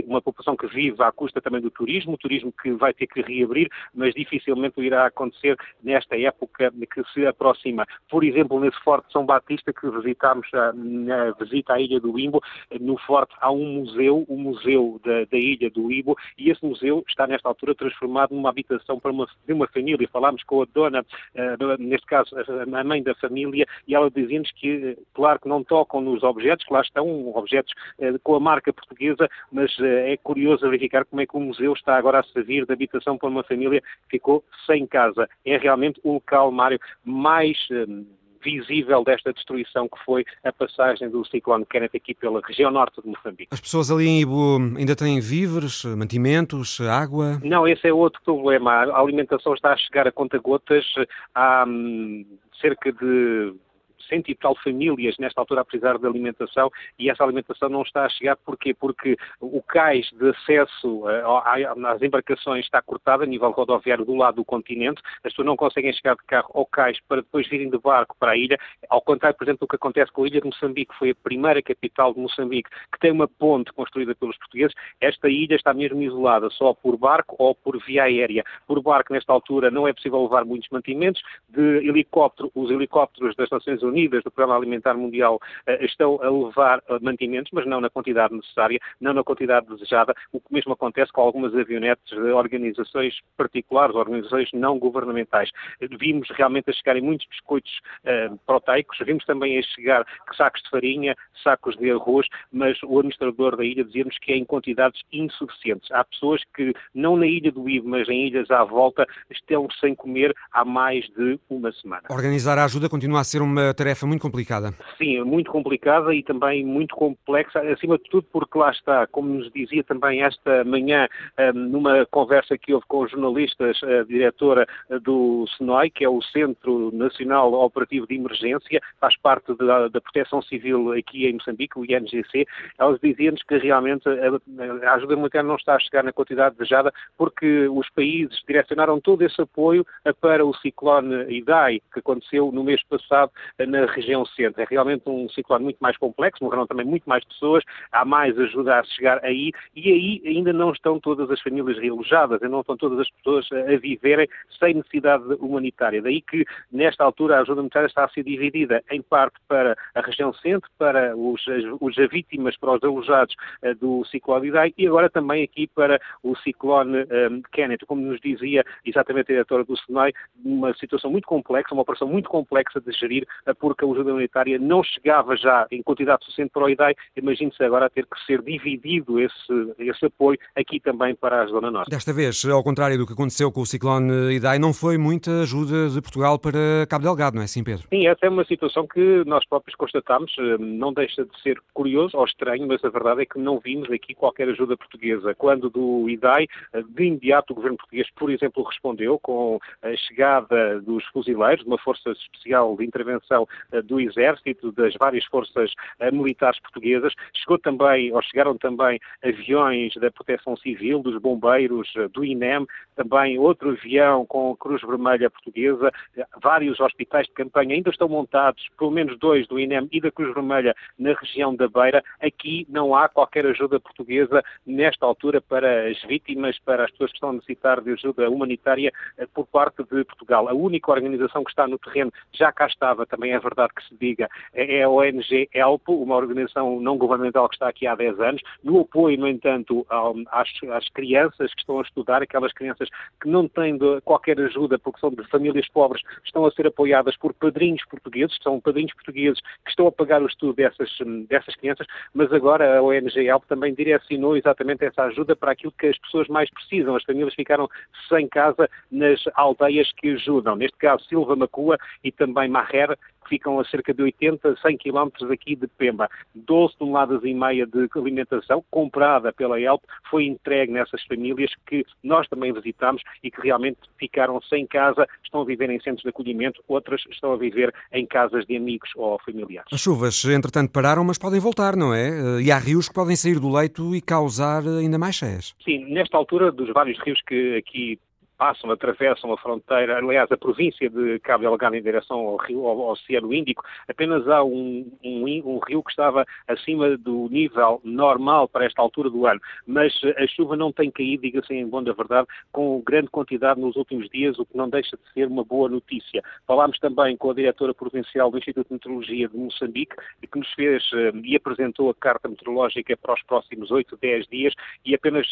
uma população que vive à custa também do turismo, o turismo que vai ter que reabrir, mas dificilmente irá acontecer nesta época que se aproxima. Por exemplo, nesse Forte São Batista que visitámos na visita à Ilha do Imbo, no Forte há um museu, o Museu da, da Ilha do Imbo, e esse museu está nesta altura transformado numa habitação para uma, de uma família. Falámos com a dona, uh, neste caso a mãe da família, e ela dizia-nos que, claro que não tocam nos objetos, que lá estão objetos uh, com a marca portuguesa, mas é curioso verificar como é que o museu está agora a servir de habitação para uma família que ficou sem casa. É realmente o local, Mário, mais hum, visível desta destruição que foi a passagem do ciclone Kenneth aqui pela região norte de Moçambique. As pessoas ali em Ibo ainda têm víveres, mantimentos, água? Não, esse é outro problema. A alimentação está a chegar a conta-gotas. Há hum, cerca de cento e tal famílias nesta altura a precisar de alimentação e essa alimentação não está a chegar porquê? Porque o cais de acesso eh, às embarcações está cortado a nível rodoviário do lado do continente, as pessoas não conseguem chegar de carro ao cais para depois virem de barco para a ilha, ao contrário, por exemplo, do que acontece com a ilha de Moçambique, que foi a primeira capital de Moçambique que tem uma ponte construída pelos portugueses, esta ilha está mesmo isolada só por barco ou por via aérea. Por barco, nesta altura, não é possível levar muitos mantimentos, de helicóptero, os helicópteros das Nações Unidas Unidas do Programa Alimentar Mundial eh, estão a levar eh, mantimentos, mas não na quantidade necessária, não na quantidade desejada, o que mesmo acontece com algumas avionetes de organizações particulares, organizações não governamentais. Vimos realmente a chegarem muitos biscoitos proteicos, vimos também a chegar sacos de farinha, sacos de arroz, mas o administrador da ilha dizia-nos que é em quantidades insuficientes. Há pessoas que, não na ilha do Ivo, mas em ilhas à volta, estão sem comer há mais de uma semana. Organizar a ajuda continua a ser uma tarefa muito complicada. Sim, muito complicada e também muito complexa, acima de tudo porque lá está, como nos dizia também esta manhã, hum, numa conversa que houve com os jornalistas, a diretora do SENOI, que é o Centro Nacional Operativo de Emergência, faz parte da, da Proteção Civil aqui em Moçambique, o INGC, elas diziam-nos que realmente a, a ajuda humanitária não está a chegar na quantidade desejada porque os países direcionaram todo esse apoio para o ciclone Idai, que aconteceu no mês passado na região centro. É realmente um ciclone muito mais complexo, morreram também muito mais pessoas, há mais ajuda a chegar aí e aí ainda não estão todas as famílias realojadas, ainda não estão todas as pessoas a viverem sem necessidade humanitária. Daí que, nesta altura, a ajuda humanitária está a ser dividida em parte para a região centro, para os, os vítimas, para os alojados uh, do ciclone Idai e agora também aqui para o ciclone um, eh, Kenneth. Como nos dizia exatamente a diretora do SENAI, uma situação muito complexa, uma operação muito complexa de gerir, porque a ajuda humanitária não chegava já em quantidade suficiente para o IDAI. Imagine-se agora ter que ser dividido esse, esse apoio aqui também para a Zona Norte. Desta vez, ao contrário do que aconteceu com o ciclone Idai, não foi muita ajuda de Portugal para Cabo Delgado, não é assim, Pedro? Sim, essa é uma situação que nós próprios constatamos. Eh, não deixa de ser curioso ou estranho, mas a verdade é que não vimos aqui qualquer ajuda portuguesa. Quando do IDAI, de imediato o governo português, por exemplo, respondeu com a chegada dos fuzileiros, de uma força especial de intervenção eh, do Exército, das várias forças militares portuguesas. Chegou também, ou chegaram também aviões da Proteção Civil, dos bombeiros, do INEM, também outro avião com a Cruz Vermelha Portuguesa, vários hospitais de campanha ainda estão montados, pelo menos dois do INEM e da Cruz Vermelha na região da Beira. Aqui não há qualquer ajuda portuguesa nesta altura para as vítimas, para as pessoas que estão a necessitar de ajuda humanitária eh, por parte de Portugal. A única organização que está no terreno, já cá estava, também é verdade que se diga, é a ONG ELP, uma organização não governamental que está aqui há 10 anos, no apoio, no entanto, às, às crianças que estão a estudar, aquelas crianças que não têm qualquer ajuda porque são de famílias pobres, estão a ser apoiadas por padrinhos portugueses, são padrinhos portugueses que estão a pagar o estudo dessas, dessas crianças, mas agora a ONG ELP também direcionou exatamente essa ajuda para aquilo que as pessoas mais precisam. As famílias ficaram sem casa nas aldeias que ajudam. Neste caso, Silva Macua e também Marrer, que ficam a cerca de 80, 100 quilómetros aqui de Pemba. 12 toneladas e meia de alimentação comprada pela ELP foi entregue nessas famílias que nós também visitamos e que realmente ficaram sem casa, estão a viver em centros de acolhimento, outras estão a viver em casas de amigos ou familiares. As chuvas, entretanto, pararam, mas podem voltar, não é? E há rios que podem sair do leito e causar ainda mais cheias. Sim, nesta altura, dos vários rios que aqui passam, atravessam a fronteira, aliás, a província de Cabo Delgado em direção ao, rio, ao Oceano Índico, apenas há um, um, um, rio que estava acima do nível normal para esta altura do ano, mas a chuva não tem caído, diga-se em bom da verdade, com grande quantidade nos últimos dias, o que não deixa de ser uma boa notícia. Falámos também com a diretora provincial do Instituto de Meteorologia de Moçambique, que nos fez eh, e apresentou a carta meteorológica para os próximos 8, 10 dias e apenas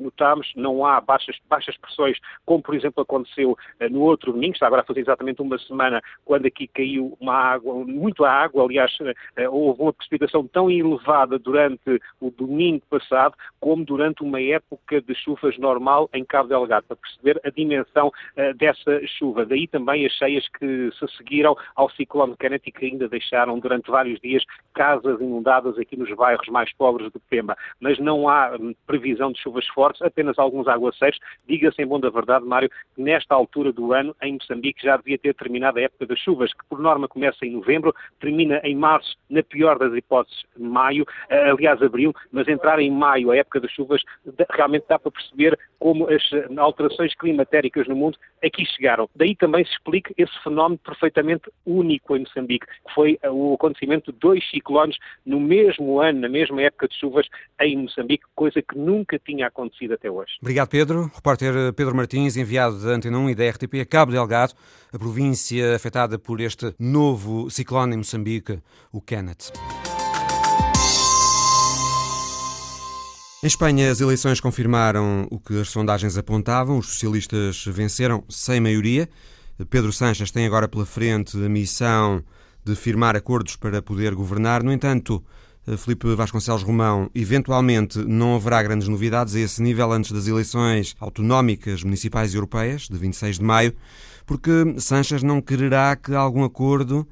notámos não há baixas, baixas pressões como por exemplo aconteceu uh, no outro domingo, está agora a fazer exatamente uma semana, quando aqui caiu uma água, muito água, aliás, uh, houve uma precipitação tão elevada durante o domingo passado, como durante uma época de chuvas normal em Cabo Delgado, para perceber a dimensão dessa chuva. Daí também as cheias que se seguiram ao ciclone Kennedy que ainda deixaram durante vários dias casas inundadas aqui nos bairros mais pobres de Pemba. Mas não há hum, previsão de chuvas fortes, apenas alguns aguaceiros. Diga-se em bom da verdade, Mário, que nesta altura do ano, em Moçambique, já devia ter terminado a época das chuvas, que por norma começa em novembro, termina em março, na pior das hipóteses, maio, aliás, abril, mas entrar em maio, a época das chuvas, realmente dá para perceber como as eh, alterações climatéricas no mundo aqui chegaram. Daí também se explica esse fenómeno perfeitamente único em Moçambique, que foi eh, o acontecimento de dois ciclones no mesmo ano, na mesma época de chuvas em Moçambique, coisa que nunca tinha acontecido até hoje. Obrigado, Pedro. Repórter Pedro Martins, enviado da Antena 1 e da RTP a Cabo Delgado, a província afetada por este novo ciclone em Moçambique, o Kenneth. Em Espanha, as eleições confirmaram o que as sondagens apontavam. Os socialistas venceram sem maioria. Pedro Sanches tem agora pela frente a missão de firmar acordos para poder governar. No entanto, Felipe Vasconcelos Romão, eventualmente não haverá grandes novidades a esse nível antes das eleições autonómicas, municipais e europeias, de 26 de maio, porque Sanches não quererá que algum acordo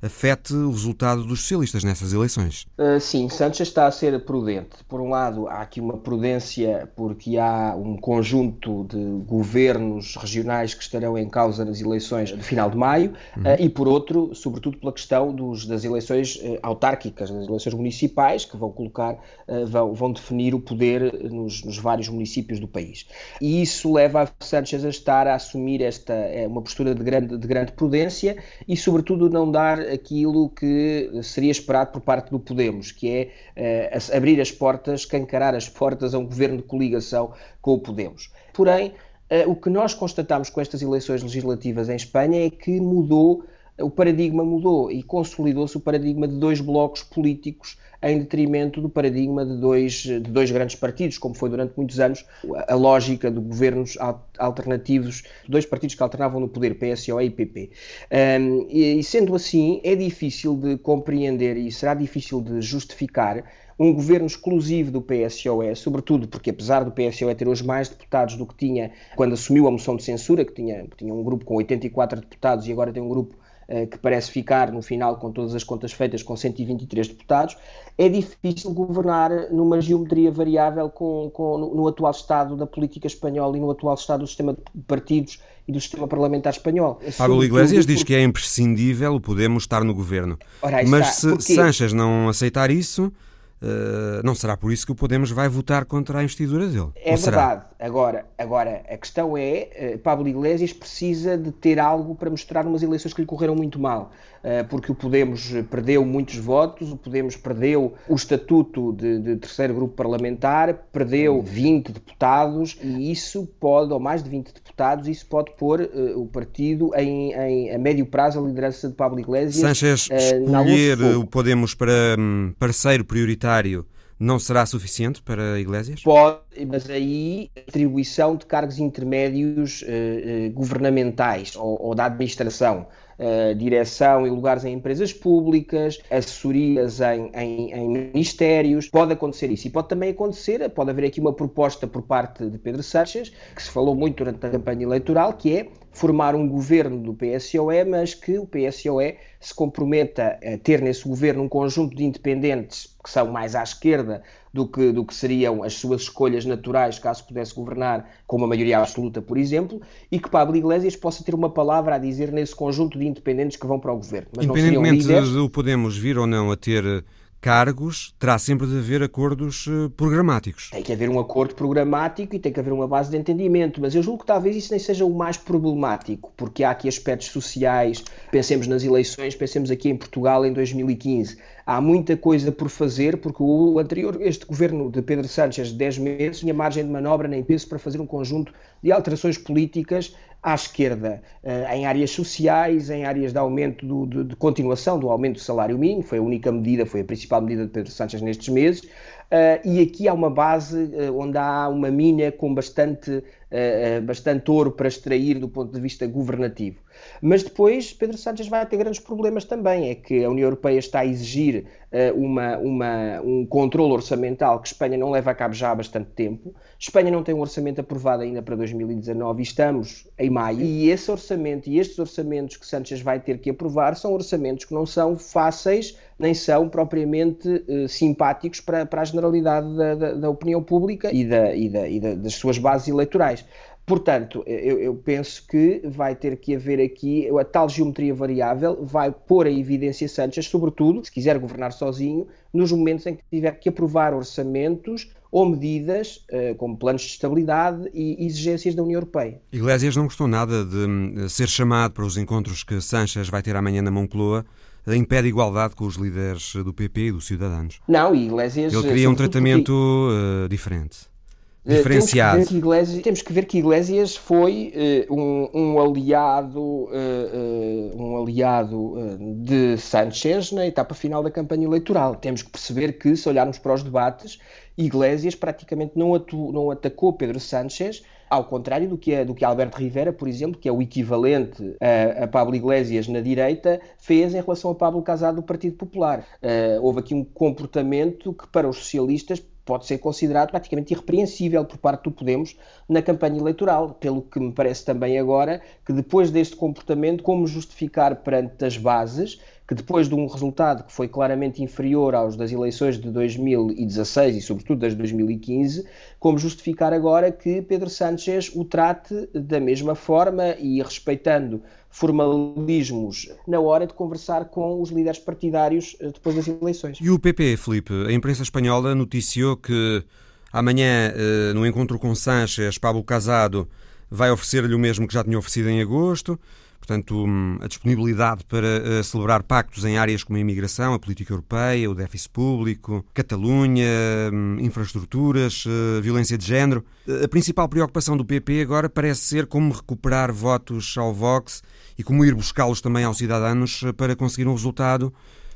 afete o resultado dos socialistas nessas eleições. Uh, sim, Santos está a ser prudente. Por um lado, há aqui uma prudência porque há um conjunto de governos regionais que estarão em causa nas eleições de final de maio uhum. uh, e, por outro, sobretudo pela questão dos, das eleições uh, autárquicas, das eleições municipais, que vão colocar, vão, vão definir o poder nos, nos, vários municípios do país. E isso leva a Sanches a estar a assumir esta uma postura de grande, de grande prudência e, sobretudo, não dar aquilo que seria esperado por parte do Podemos, que é uh, abrir as portas, cancarar as portas a um governo de coligação com o Podemos. Porém, uh, o que nós constatamos com estas eleições legislativas em Espanha é que mudou o paradigma mudou e consolidou-se o paradigma de dois blocos políticos em detrimento do paradigma de dois, de dois grandes partidos, como foi durante muitos anos a lógica de governos alternativos, dois partidos que alternavam no poder, PSOE e PP. Um, e, sendo assim, é difícil de compreender e será difícil de justificar um governo exclusivo do PSOE, sobretudo porque, apesar do PSOE ter hoje mais deputados do que tinha quando assumiu a moção de censura, que tinha, tinha um grupo com 84 deputados e agora tem um grupo que parece ficar no final, com todas as contas feitas, com 123 deputados, é difícil governar numa geometria variável com, com, no, no atual estado da política espanhola e no atual estado do sistema de partidos e do sistema parlamentar espanhol. Pablo Iglesias diz que é imprescindível o Podemos estar no governo. Mas se Porquê? Sanches não aceitar isso, Uh, não será por isso que o Podemos vai votar contra a investidura dele? É verdade. Agora, agora, a questão é, uh, Pablo Iglesias precisa de ter algo para mostrar numas eleições que lhe correram muito mal. Uh, porque o Podemos perdeu muitos votos, o Podemos perdeu o estatuto de, de, terceiro grupo parlamentar, perdeu 20 deputados e isso pode, ou mais de 20 deputados, isso pode pôr o partido em, em, a médio prazo a liderança de Pablo Iglesias. Sanchez escolher o Podemos para um, parceiro prioritário não será suficiente para Iglesias? Pode, mas aí atribuição de cargos intermédios eh, eh, governamentais ou, ou, da administração, eh, direção e lugares em empresas públicas, assessorias em, em, em, ministérios, pode acontecer isso. E pode também acontecer, pode haver aqui uma proposta por parte de Pedro Sánchez, que se falou muito durante a campanha eleitoral, que é formar um governo do PSOE, mas que o PSOE se comprometa a ter nesse governo um conjunto de independentes que são mais à esquerda do que, do que seriam as suas escolhas naturais caso pudesse governar com uma maioria absoluta, por exemplo, e que Pablo Iglesias possa ter uma palavra a dizer nesse conjunto de independentes que vão para o governo. Mas Independentemente do Podemos vir ou não a ter cargos, terá sempre de haver acordos eh, programáticos. Tem que haver um acordo programático e tem que haver uma base de entendimento, mas eu julgo que talvez isso nem seja o mais problemático, porque há aqui aspectos sociais. Pensemos nas eleições, pensemos aqui em Portugal em 2015. Há muita coisa por fazer, porque o anterior, este governo de Pedro Sánchez de 10 meses, tinha margem de manobra nem peso para fazer um conjunto de alterações políticas à esquerda, eh, em áreas sociais, em áreas de aumento do, de, de, continuação do aumento do salário mínimo, foi a única medida, foi a principal medida de Pedro Sánchez nestes meses, uh, e aqui há uma base uh, onde há uma mina com bastante, bastante ouro para extrair do ponto de vista governativo. Mas depois Pedro Sánchez vai ter grandes problemas também. É que a União Europeia está a exigir uh, uma, uma, um controle orçamental que Espanha não leva a cabo já há bastante tempo. Espanha não tem um orçamento aprovado ainda para 2019 e estamos em maio. E esse orçamento e estes orçamentos que Sánchez vai ter que aprovar são orçamentos que não são fáceis nem são propriamente uh, simpáticos para, para a generalidade da, da, da opinião pública e, da, e, da, e das suas bases eleitorais. Portanto, eu, eu, penso que vai ter que haver aqui a tal geometria variável, vai pôr a evidência Sanches, sobretudo, se quiser governar sozinho, nos momentos em que tiver que aprovar orçamentos ou medidas, uh, como planos de estabilidade e exigências da União Europeia. Iglesias não gostou nada de hum, ser chamado para os encontros que Sanches vai ter amanhã na Moncloa em pé de igualdade com os líderes do PP e dos Cidadãos. Não, Iglesias... Ele queria um tratamento uh, diferente. Diferenciado. Temos que, Iglesias, temos que ver que Iglesias foi uh, um, um, aliado, uh, uh, um aliado de Sánchez na etapa final da campanha eleitoral. Temos que perceber que, se olharmos para os debates, Iglesias praticamente não, atu, não atacou Pedro Sánchez, ao contrário do que, é, do que Alberto Rivera, por exemplo, que é o equivalente a, a Pablo Iglesias na direita, fez em relação a Pablo Casado do Partido Popular. houve aqui um comportamento que, para os socialistas, pode ser considerado praticamente irrepreensível por parte do Podemos na campanha eleitoral, pelo que me parece também agora que depois deste comportamento, como justificar perante as bases que depois de um resultado que foi claramente inferior aos das eleições de 2016 e sobretudo das de 2015, como justificar agora que Pedro Sánchez o trate da mesma forma e respeitando formalismos na hora de conversar com os líderes partidários eh, depois das eleições. E o PP, Felipe, a imprensa espanhola noticiou que amanhã, eh, no encontro com Sánchez, Pablo Casado vai oferecer-lhe o mesmo que já tinha oferecido em agosto, portanto, hum, a disponibilidade para uh, celebrar pactos em áreas como a imigração, a política europeia, o déficit público, Catalunha, um, infraestruturas, uh, violência de género. A principal preocupação do PP agora parece ser como recuperar votos ao Vox e como ir buscá-los também aos cidadãos para conseguir um resultado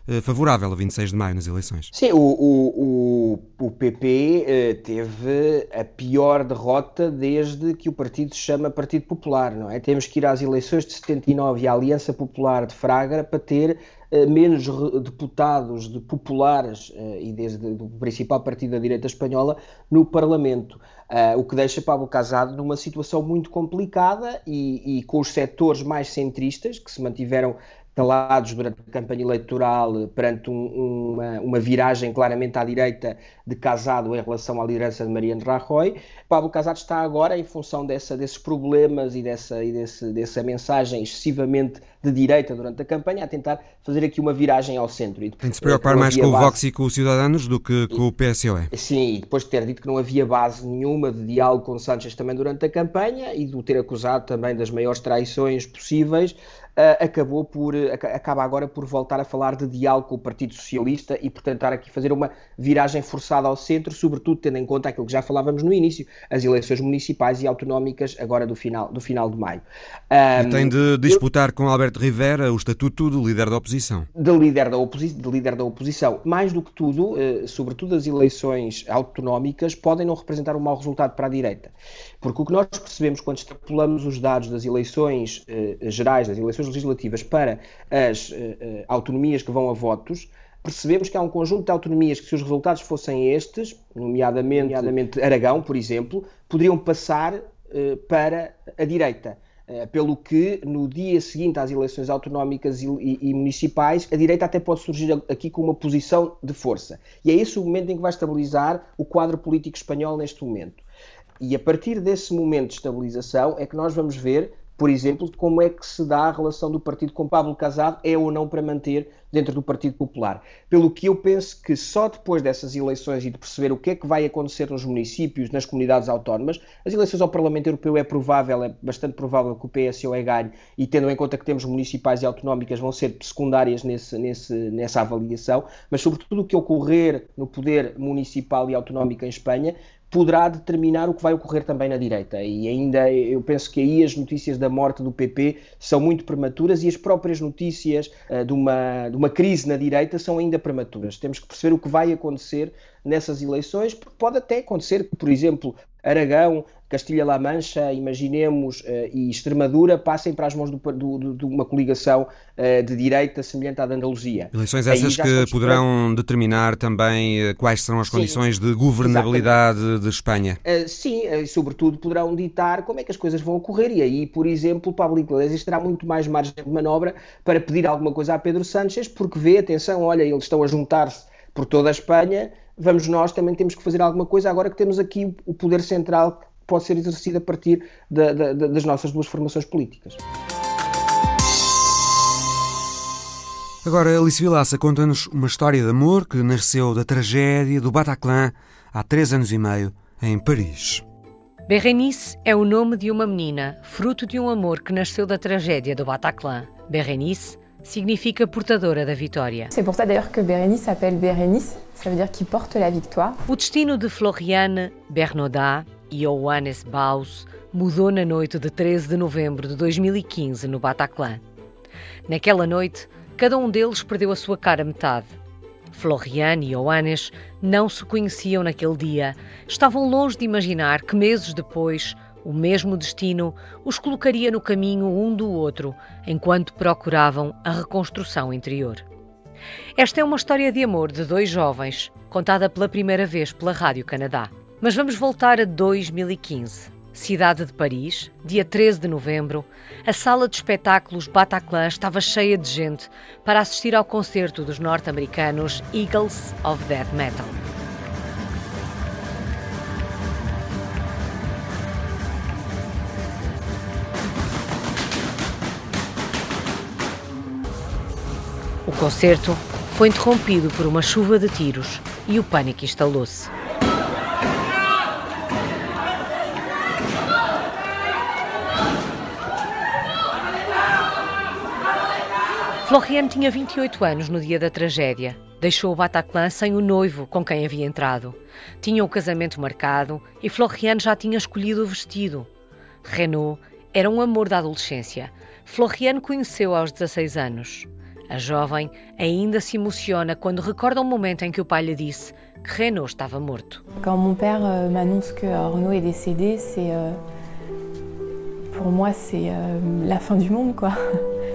eh, favorável a 26 de maio nas eleições. Sim, o, o, o, o PP eh, teve a pior derrota desde que o partido se chama Partido Popular, não é? Temos que ir às eleições de 79 e à Aliança Popular de Fraga para ter eh, menos deputados de populares e desde o principal partido da direita espanhola no Parlamento. Uh, o que deixa Pablo Casado numa situação muito complicada e, e, com os setores mais centristas que se mantiveram calados durante a campanha eleitoral perante um, uma, uma, viragem claramente à direita de Casado em relação à liderança de Mariano Rajoy. Pablo Casado está agora, em função dessa, desses problemas e, dessa, e desse, dessa mensagem excessivamente de direita durante a campanha, a tentar fazer aqui uma viragem ao centro. Tem de se preocupar mais com o Vox e com os Cidadanos do que com o PSOE. Sim, e depois de ter dito que não havia base nenhuma de diálogo com Sánchez também durante a campanha e de o ter acusado também das maiores traições possíveis, acabou por, uh, acaba agora por voltar a falar de diálogo com o Partido Socialista e por tentar aqui fazer uma viragem forçada ao centro, sobretudo tendo em conta aquilo que já falávamos no início, as eleições municipais e autonómicas agora do final, do final de maio. Um, e tem de disputar eu, com Alberto Rivera o estatuto de líder da oposição. De líder da, oposi de líder da oposição. Mais do que tudo, uh, sobretudo as eleições autonómicas, podem não representar um mau resultado para a direita. Porque o que nós percebemos quando extrapolamos os dados das eleições uh, gerais, das eleições legislativas, para as uh, autonomias que vão a votos, percebemos que há um conjunto de autonomias que, se os resultados fossem estes, nomeadamente, nomeadamente Aragão, por exemplo, poderiam passar para a direita. Pelo que, no dia seguinte às eleições autonómicas e, e, e, municipais, a direita até pode surgir aqui com uma posição de força. E é esse o momento em que vai estabilizar o quadro político espanhol neste momento. E a partir desse momento de estabilização é que nós vamos ver, por exemplo, como é que se dá a relação do partido com Pablo Casado, é ou não para manter dentro do Partido Popular. Pelo que eu penso que só depois dessas eleições e de perceber o que é que vai acontecer nos municípios, nas comunidades autónomas, as eleições ao Parlamento Europeu é provável, é bastante provável que o PSOE ganhe, e tendo em conta que temos municipais e autonómicas, vão ser secundárias nesse, nesse, nessa avaliação, mas sobretudo o que ocorrer no poder municipal e autonómico em Espanha poderá determinar o que vai ocorrer também na direita. E ainda eu penso que aí as notícias da morte do PP são muito prematuras e as próprias notícias uh, de, uma, de uma crise na direita são ainda prematuras. Temos que perceber o que vai acontecer nessas eleições, porque pode até acontecer que, por exemplo, Aragão, Castilha-La Mancha, imaginemos, uh, e Extremadura passem para as mãos do, do, de uma coligação uh, de direita semelhante à da Andaluzia. Eleições essas que poderão determinar também uh, quais serão as sim, condições de governabilidade exatamente. de Espanha. sim, e sobretudo poderão ditar como é que as coisas vão ocorrer e aí, por exemplo, Pablo Iglesias terá muito mais margem de manobra para pedir alguma coisa a Pedro Sánchez, porque vê, atenção, olha, eles estão a juntar-se por toda a Espanha, vamos nós também temos que fazer alguma coisa agora que temos aqui o poder central pode ser exercido a partir da, da, das nossas duas formações políticas. Agora, Alice Vilaça conta-nos uma história de amor que nasceu da tragédia do Bataclan há três anos e meio, em Paris. Berenice é o nome de uma menina, fruto de um amor que nasceu da tragédia do Bataclan. Berenice significa portadora da vitória. C'est pour ça d'ailleurs que Berenice s'appelle Berenice, ça veut dire qui porte la victoire. O destino de Floriane Bernaudin e Johannes Baus mudou na noite de 13 de novembro de 2015 no Bataclan. Naquela noite, cada um deles perdeu a sua cara metade. Floriane e Johannes não se conheciam naquele dia. Estavam longe de imaginar que meses depois o mesmo destino os colocaria no caminho um do outro enquanto procuravam a reconstrução interior. Esta é uma história de amor de dois jovens, contada pela primeira vez pela Rádio Canadá. Mas vamos voltar a 2015. Cidade de Paris, dia 13 de novembro, a sala de espetáculos Bataclan estava cheia de gente para assistir ao concerto dos norte-americanos Eagles of Death Metal. Concerto foi interrompido por uma chuva de tiros e o pânico instalou-se. Floriane tinha 28 anos no dia da tragédia. Deixou o Bataclan sem o noivo com quem havia entrado. Tinha o casamento marcado e Floriane já tinha escolhido o vestido. Renault era um amor da adolescência. Floriane conheceu aos 16 anos. A jovem ainda se emociona quando recorda um momento em que o pai lhe disse que Renault estava morto. Quand mon père euh, m'annonce que euh, Renault est décédé, c'est euh, pour moi c'est euh, la fin du monde quoi.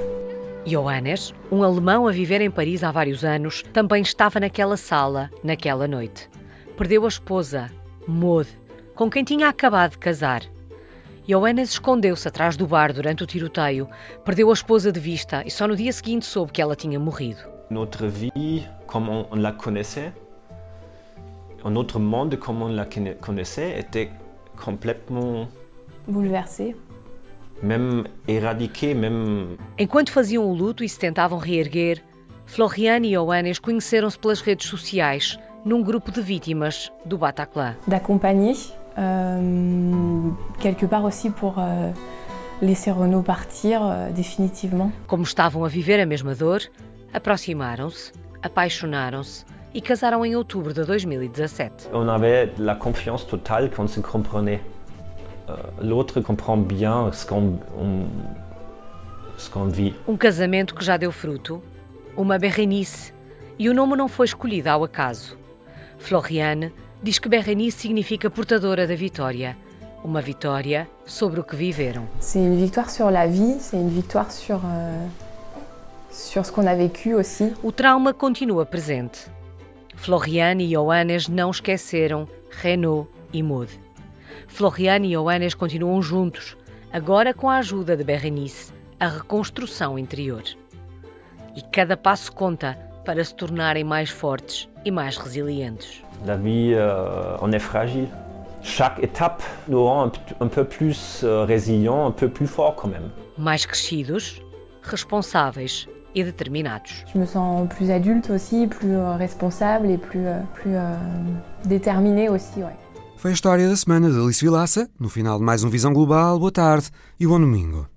<laughs> Johannes, um alemão a viver em Paris há vários anos, também estava naquela sala, naquela noite. Perdeu a esposa, Maud, com quem tinha acabado de casar. Johannes escondeu-se atrás do bar durante o tiroteio, perdeu a esposa de vista e só no dia seguinte soube que ela tinha morrido. Notre vie, comme on la connaissait, notre monde, comme on la connaissait, était complètement Bouleversé. même éradiqué, même Enquanto faziam o luto e se tentavam reerguer, Floriane e Johannes conheceram-se pelas redes sociais, num grupo de vítimas do Bataclan. D'accompagner, euh, quelque part aussi pour euh, laisser Renault partir euh, définitivement. Como estavam a viver a mesma dor, aproximaram-se, apaixonaram-se e casaram em outubro de 2017. on avait la confiance totale qu'on se comprenait. Euh, L'autre comprend bien ce qu'on on- ce qu'on vit. Um casamento que já deu fruto, uma Berenice, e o nome não foi escolhido ao acaso. Floriane diz que Berenice significa portadora da vitória, uma vitória sobre o que viveram. C'est une victoire sur la vie, c'est une victoire sur, euh, sur ce qu'on a vécu aussi. O trauma continua presente. Floriane e Johannes não esqueceram Renault e Maud. Floriane e Johannes continuam juntos, agora com a ajuda de Berenice, a reconstrução interior. E cada passo conta para se tornarem mais fortes e mais resilientes. La vie, euh, on est fragile. Chaque étape nous rend un, peu plus euh, résilient, un peu plus fort quand même. Mais crescidos, responsáveis e determinados. Je me sens plus adulte aussi, plus euh, responsable et plus, euh, plus euh, déterminée aussi. Ouais. Foi a história da semana de Alice Vilaça, no final de mais um Visão Global. Boa tarde e bom domingo.